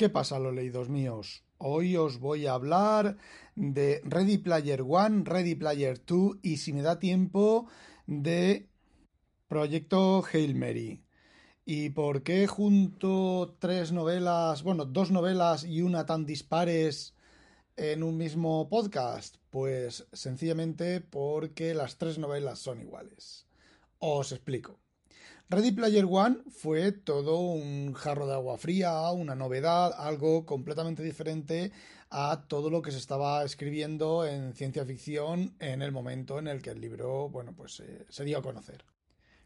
¿Qué pasa, los leídos míos? Hoy os voy a hablar de Ready Player One, Ready Player 2 y si me da tiempo de Proyecto Hail Mary. ¿Y por qué junto tres novelas, bueno, dos novelas y una tan dispares en un mismo podcast? Pues sencillamente porque las tres novelas son iguales. Os explico. Ready Player One fue todo un jarro de agua fría, una novedad, algo completamente diferente a todo lo que se estaba escribiendo en ciencia ficción en el momento en el que el libro, bueno, pues eh, se dio a conocer.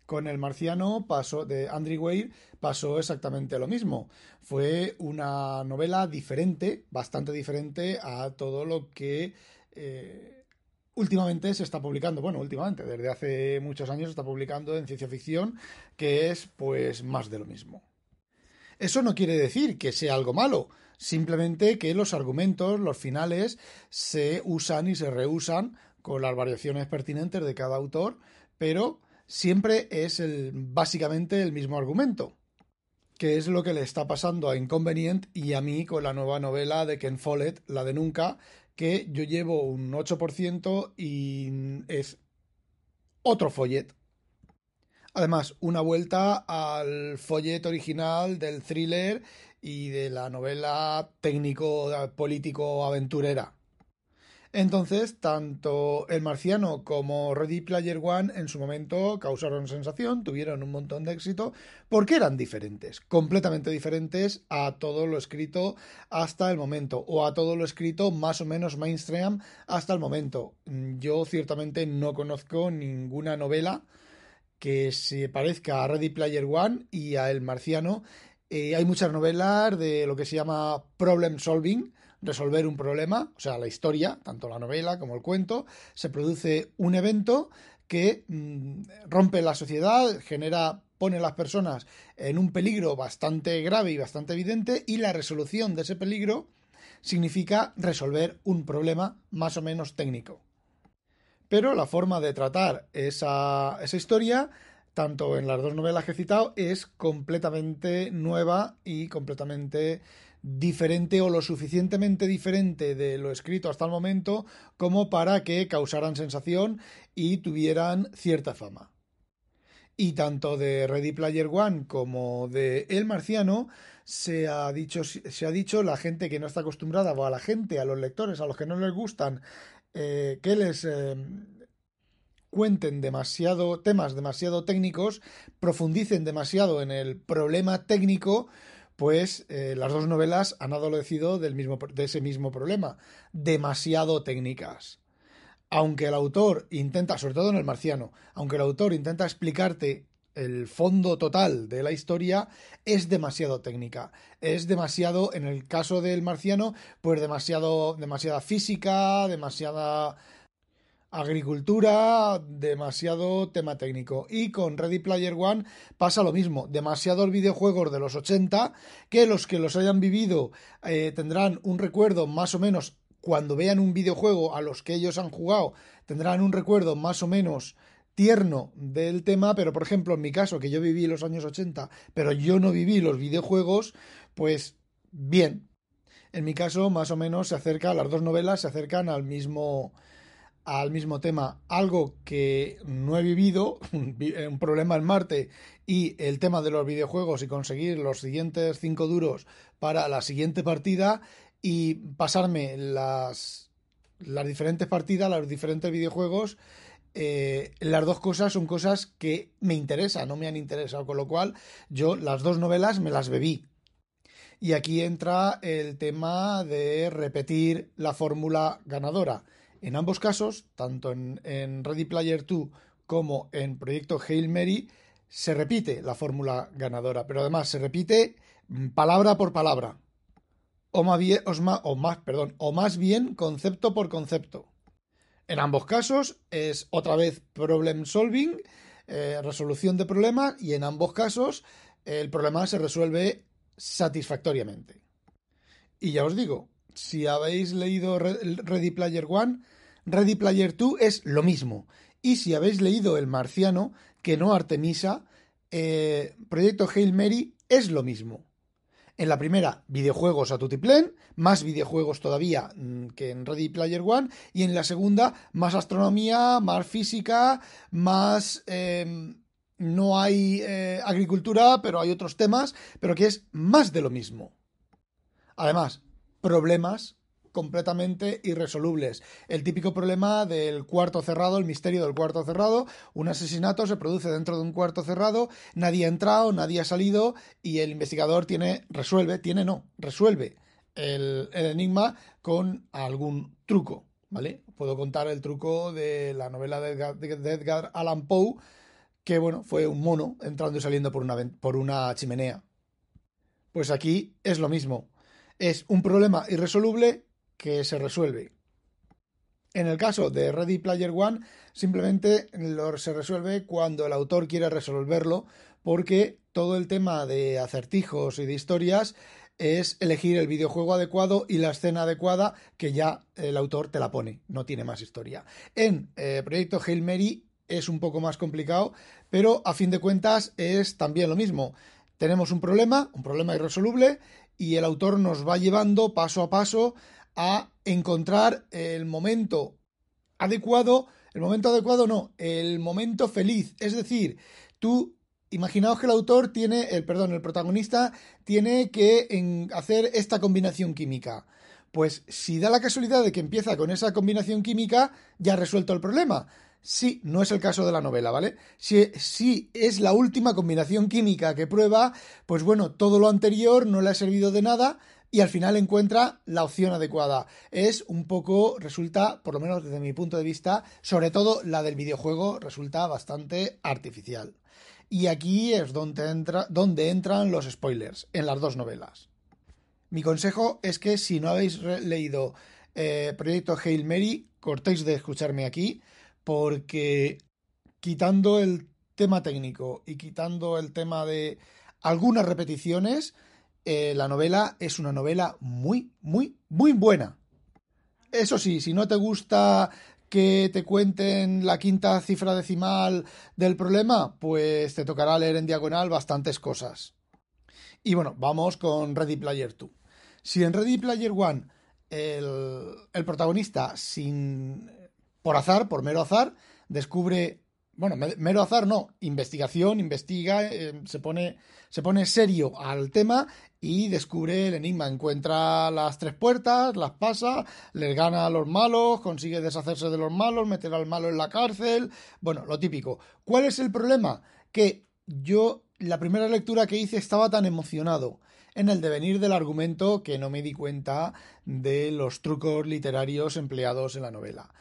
Con El Marciano de Andrew Weir pasó exactamente lo mismo. Fue una novela diferente, bastante diferente a todo lo que eh, últimamente se está publicando, bueno, últimamente, desde hace muchos años se está publicando en ciencia ficción, que es pues más de lo mismo. Eso no quiere decir que sea algo malo, simplemente que los argumentos, los finales, se usan y se reusan con las variaciones pertinentes de cada autor, pero siempre es el, básicamente el mismo argumento, que es lo que le está pasando a Inconvenient y a mí con la nueva novela de Ken Follett, la de Nunca, que yo llevo un 8% y es otro follet. Además, una vuelta al follet original del thriller y de la novela técnico político aventurera. Entonces, tanto El Marciano como Ready Player One en su momento causaron sensación, tuvieron un montón de éxito, porque eran diferentes, completamente diferentes a todo lo escrito hasta el momento, o a todo lo escrito más o menos mainstream hasta el momento. Yo ciertamente no conozco ninguna novela que se parezca a Ready Player One y a El Marciano. Eh, hay muchas novelas de lo que se llama problem solving, resolver un problema, o sea, la historia, tanto la novela como el cuento, se produce un evento que mm, rompe la sociedad, genera, pone a las personas en un peligro bastante grave y bastante evidente, y la resolución de ese peligro significa resolver un problema más o menos técnico. Pero la forma de tratar esa, esa historia tanto en las dos novelas que he citado, es completamente nueva y completamente diferente o lo suficientemente diferente de lo escrito hasta el momento como para que causaran sensación y tuvieran cierta fama. Y tanto de Ready Player One como de El Marciano se ha dicho, se ha dicho la gente que no está acostumbrada, o a la gente, a los lectores, a los que no les gustan, eh, que les eh, cuenten demasiado temas demasiado técnicos, profundicen demasiado en el problema técnico, pues eh, las dos novelas han adolecido del mismo, de ese mismo problema, demasiado técnicas. Aunque el autor intenta, sobre todo en el marciano, aunque el autor intenta explicarte el fondo total de la historia es demasiado técnica. Es demasiado, en el caso del marciano, pues demasiado, demasiada física, demasiada agricultura, demasiado tema técnico. Y con Ready Player One pasa lo mismo, demasiados videojuegos de los 80 que los que los hayan vivido eh, tendrán un recuerdo más o menos cuando vean un videojuego a los que ellos han jugado, tendrán un recuerdo más o menos tierno del tema, pero por ejemplo en mi caso, que yo viví los años 80, pero yo no viví los videojuegos, pues bien. En mi caso, más o menos se acerca, las dos novelas se acercan al mismo, al mismo tema algo que no he vivido, un problema en Marte y el tema de los videojuegos y conseguir los siguientes cinco duros para la siguiente partida y pasarme las, las diferentes partidas, los diferentes videojuegos. Eh, las dos cosas son cosas que me interesan, no me han interesado, con lo cual yo las dos novelas me las bebí. Y aquí entra el tema de repetir la fórmula ganadora en ambos casos, tanto en, Ready Player 2 como en Proyecto Hail Mary, se repite la fórmula ganadora, pero además se repite mm, palabra por palabra. O más, bien, concepto por concepto. En ambos casos es otra vez problem solving, eh, resolución de problemas, y en ambos casos el problema se resuelve satisfactoriamente. Y ya os digo, si habéis leído Ready Player One, Ready Player 2 es lo mismo. Y si habéis leído El Marciano, que no Artemisa, eh, Proyecto Hail Mary es lo mismo. En la primera, videojuegos a tutiplén, más videojuegos todavía mm, que en Ready Player One, y en la segunda, más astronomía, más física, más... Em, no hay eh, agricultura, pero hay otros temas, pero que es más de lo mismo. Además, problemas completamente irresolubles. El típico problema del cuarto cerrado, el misterio del cuarto cerrado. Un asesinato se produce dentro de un cuarto cerrado, nadie ha entrado, nadie ha salido y el investigador tiene, resuelve, tiene no, resuelve el, enigma con algún truco. ¿Vale? Puedo contar el truco de la novela de Edgar, Allan Poe, que bueno, fue un mono entrando y saliendo por una, por una chimenea. Pues aquí es lo mismo. Es un problema irresoluble que se resuelve. En el caso de Ready Player One, simplemente se resuelve cuando el autor quiere resolverlo, porque todo el tema de acertijos y de historias es elegir el videojuego adecuado y la escena adecuada que ya el autor te la pone, no tiene más historia. En eh, Proyecto Hail Mary es un poco más complicado, pero a fin de cuentas es también lo mismo. Tenemos un problema, un problema irresoluble, y el autor nos va llevando paso a paso a encontrar el momento adecuado, el momento adecuado no, el momento feliz. Es decir, tú imaginaos que el autor tiene, el perdón, el protagonista tiene que hacer esta combinación química. Pues si da la casualidad de que empieza con esa combinación química, ya ha resuelto el problema. Sí, no es el caso de la novela, ¿vale? Si, si, es la última combinación química que prueba, pues bueno, todo lo anterior no le ha servido de nada y al final encuentra la opción adecuada. Es un poco, resulta, por lo menos desde mi punto de vista, sobre todo la del videojuego, resulta bastante artificial. Y aquí es donde, entra, donde entran los spoilers, en las dos novelas. Mi consejo es que si no habéis leído eh, Proyecto Hail Mary, cortéis de escucharme aquí, porque quitando el tema técnico y quitando el tema de algunas repeticiones, eh, la novela es una novela muy, muy, muy buena. Eso sí, si no te gusta que te cuenten la quinta cifra decimal del problema, pues te tocará leer en diagonal bastantes cosas. Y bueno, vamos con Ready Player 2. Si en Ready Player 1 el, el protagonista, sin por azar, por mero azar, descubre bueno, mero azar no, investigación, investiga, eh, se, pone, se pone serio al tema y descubre el enigma. Encuentra las tres puertas, las pasa, les gana a los malos, consigue deshacerse de los malos, meter al malo en la cárcel. Bueno, lo típico. ¿Cuál es el problema? Que yo, la primera lectura que hice, estaba tan emocionado en el devenir del argumento que no me di cuenta de los trucos literarios empleados en la novela.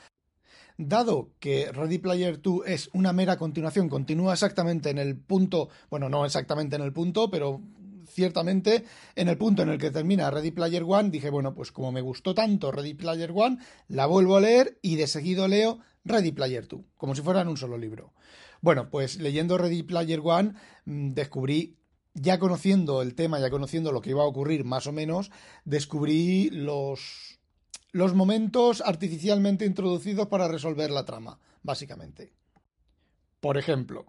Dado que Ready Player 2 es una mera continuación, continúa exactamente en el punto, bueno, no exactamente en el punto, pero ciertamente en el punto en el que termina Ready Player One, dije, bueno, pues como me gustó tanto Ready Player One, la vuelvo a leer y de seguido leo Ready Player 2, como si fueran un solo libro. Bueno, pues leyendo Ready Player One mm, descubrí ya conociendo el tema, ya conociendo lo que iba a ocurrir más o menos, descubrí los los momentos artificialmente introducidos para resolver la trama, básicamente. Por ejemplo,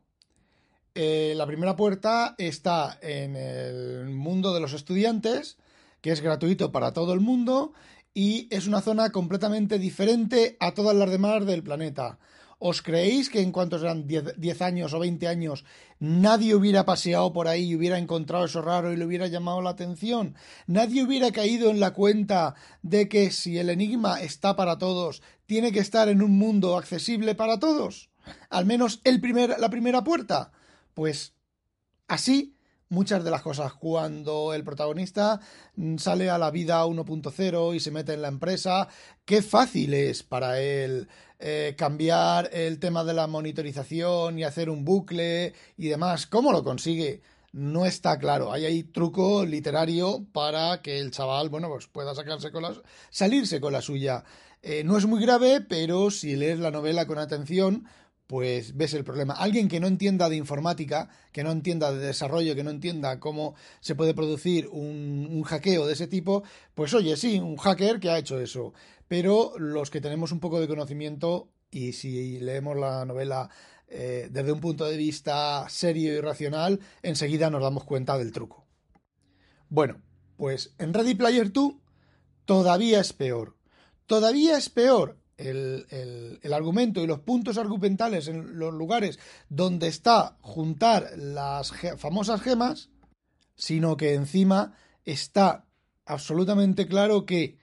eh, la primera puerta está en el mundo de los estudiantes, que es gratuito para todo el mundo y es una zona completamente diferente a todas las demás del planeta. ¿Os creéis que en cuanto eran 10 años o 20 años nadie hubiera paseado por ahí y hubiera encontrado eso raro y le hubiera llamado la atención? ¿Nadie hubiera caído en la cuenta de que si el enigma está para todos, tiene que estar en un mundo accesible para todos? Al menos el primer, la primera puerta. Pues así muchas de las cosas. Cuando el protagonista mm, sale a la vida 1.0 y se mete en la empresa, qué fácil es para él eh, cambiar el tema de la monitorización y hacer un bucle y demás. ¿Cómo lo consigue? No está claro. Hay ahí truco literario para que el chaval, bueno, pues pueda sacarse con la, salirse con la suya. Eh, no es muy grave, pero si lees la novela con atención, pues ves el problema. Alguien que no entienda de informática, que no entienda de desarrollo, que no entienda cómo se puede producir un, hackeo de ese tipo, pues oye, sí, un hacker que ha hecho eso. Pero los que tenemos un poco de conocimiento y si leemos la novela eh, desde un punto de vista serio y racional, enseguida nos damos cuenta del truco. Bueno, Pues en Ready Player 2 todavía es peor. Todavía es peor el, el, argumento y los puntos argumentales en los lugares donde está juntar las famosas gemas, sino que encima está absolutamente claro que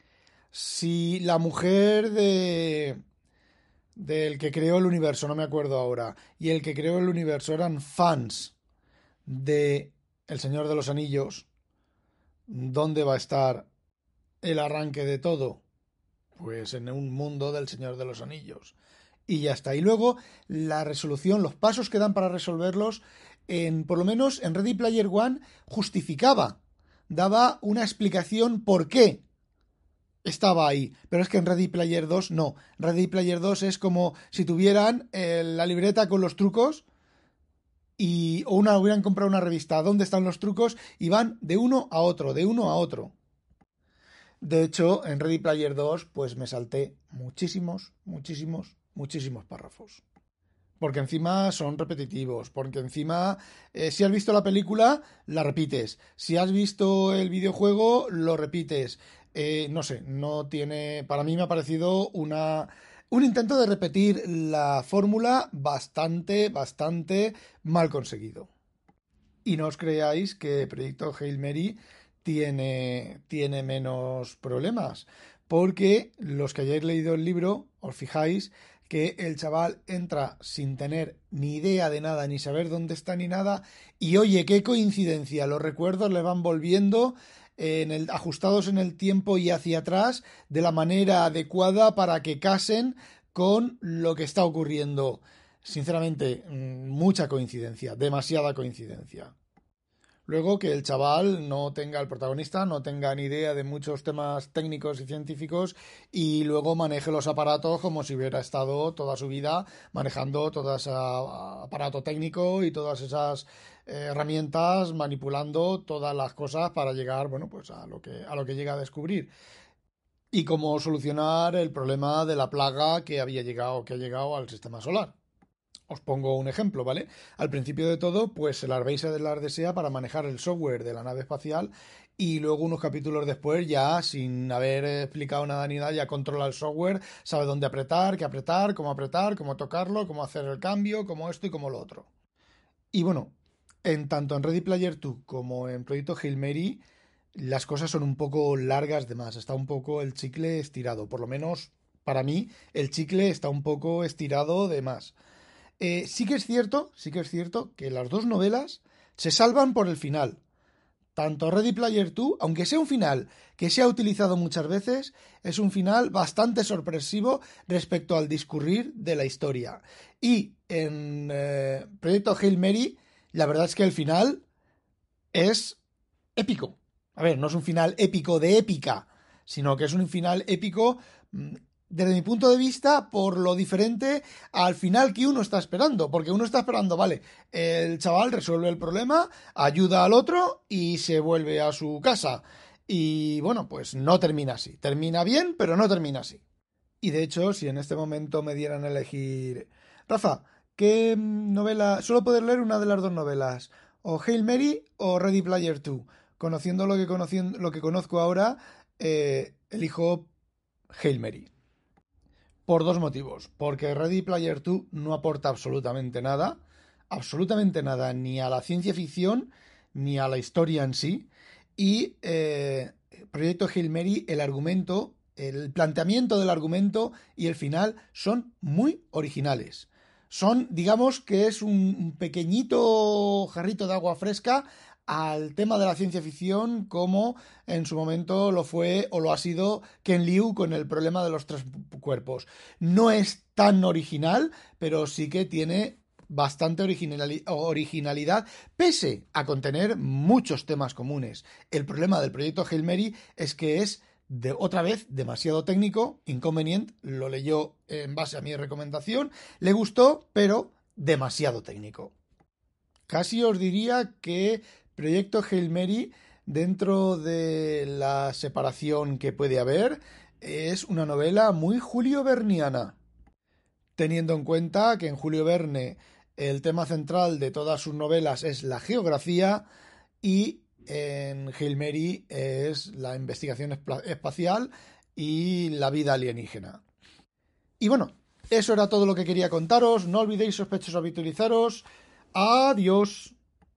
si la mujer de del que creó el universo, no me acuerdo ahora, y el que creó el universo eran fans de El Señor de los Anillos, ¿dónde va a estar el arranque de todo? Pues en un mundo del Señor de los Anillos. Y ya está. Y luego la resolución, los pasos que dan para resolverlos, en, por lo menos en Ready Player One, justificaba, daba una explicación por qué estaba ahí. Pero es que en Ready Player 2 no. Ready Player 2 es como si tuvieran eh, la libreta con los trucos y o una hubieran comprado una revista dónde están los trucos y van de uno a otro, de uno a otro. De hecho, en Ready Player 2 pues me salté muchísimos, muchísimos, muchísimos párrafos. Porque encima son repetitivos, porque encima eh, si has visto la película, la repites. Si has visto el videojuego, lo repites. Eh, no sé, no tiene. Para mí me ha parecido una. Un intento de repetir la fórmula bastante, bastante mal conseguido. Y no os creáis que proyecto Hail Mary tiene, tiene menos problemas, porque los que hayáis leído el libro, os fijáis que el chaval entra sin tener ni idea de nada, ni saber dónde está ni nada, y oye, qué coincidencia, los recuerdos le van volviendo en el, ajustados en el tiempo y hacia atrás de la manera adecuada para que casen con lo que está ocurriendo. Sinceramente, mm, mucha coincidencia, demasiada coincidencia. Luego que el chaval no tenga, el protagonista no tenga ni idea de muchos temas técnicos y científicos y luego maneje los aparatos como si hubiera estado toda su vida manejando todo ese aparato técnico y todas esas eh, herramientas, manipulando todas las cosas para llegar, bueno, pues a lo que, a lo que llega a descubrir y cómo solucionar el problema de la plaga que había llegado, que ha llegado al sistema solar. Os pongo un ejemplo, ¿vale? Al principio de todo, pues el Arbeiser de la Ardesea para manejar el software de la nave espacial y luego unos capítulos después ya sin haber explicado nada ni nada ya controla el software, sabe dónde apretar, qué apretar, cómo apretar, cómo tocarlo, cómo hacer el cambio, cómo esto y cómo lo otro. Y bueno, en tanto en Ready Player 2 como en Proyecto Hail Mary las cosas son un poco largas de más, está un poco el chicle estirado, por lo menos para mí el chicle está un poco estirado de más. Eh, sí que es cierto, sí que es cierto que las dos novelas se salvan por el final. Tanto Ready Player 2, aunque sea un final que se ha utilizado muchas veces, es un final bastante sorpresivo respecto al discurrir de la historia. Y en eh, Proyecto Hail Mary, la verdad es que el final es épico. A ver, no es un final épico de épica, sino que es un final épico mm, desde mi punto de vista, por lo diferente al final que uno está esperando. Porque uno está esperando, vale, el chaval resuelve el problema, ayuda al otro y se vuelve a su casa. Y bueno, pues no termina así. Termina bien, pero no termina así. Y de hecho, si en este momento me dieran a elegir. Rafa, ¿qué novela? Solo poder leer una de las dos novelas. O Hail Mary o Ready Player 2. Conociendo lo que, lo que conozco ahora, eh, elijo Hail Mary. Por dos motivos. Porque Ready Player 2 no aporta absolutamente nada, absolutamente nada, ni a la ciencia ficción, ni a la historia en sí. Y eh, Proyecto Hail el argumento, el planteamiento del argumento y el final son muy originales. Son, digamos que es un pequeñito jarrito de agua fresca al tema de la ciencia ficción como en su momento lo fue o lo ha sido Ken Liu con el problema de los tres cuerpos. No es tan original, pero sí que tiene bastante originalidad, pese a contener muchos temas comunes. El problema del proyecto Hail Mary es que es de otra vez demasiado técnico, inconveniente, lo leyó en base a mi recomendación, le gustó, pero demasiado técnico. Casi os diría que Proyecto Hail Mary, dentro de la separación que puede haber, es una novela muy Julio Verniana. Teniendo en cuenta que en Julio Verne el tema central de todas sus novelas es la geografía y en Hail Mary es la investigación espacial y la vida alienígena. Y bueno, eso era todo lo que quería contaros. No olvidéis sospechosos habitualizaros. Adiós.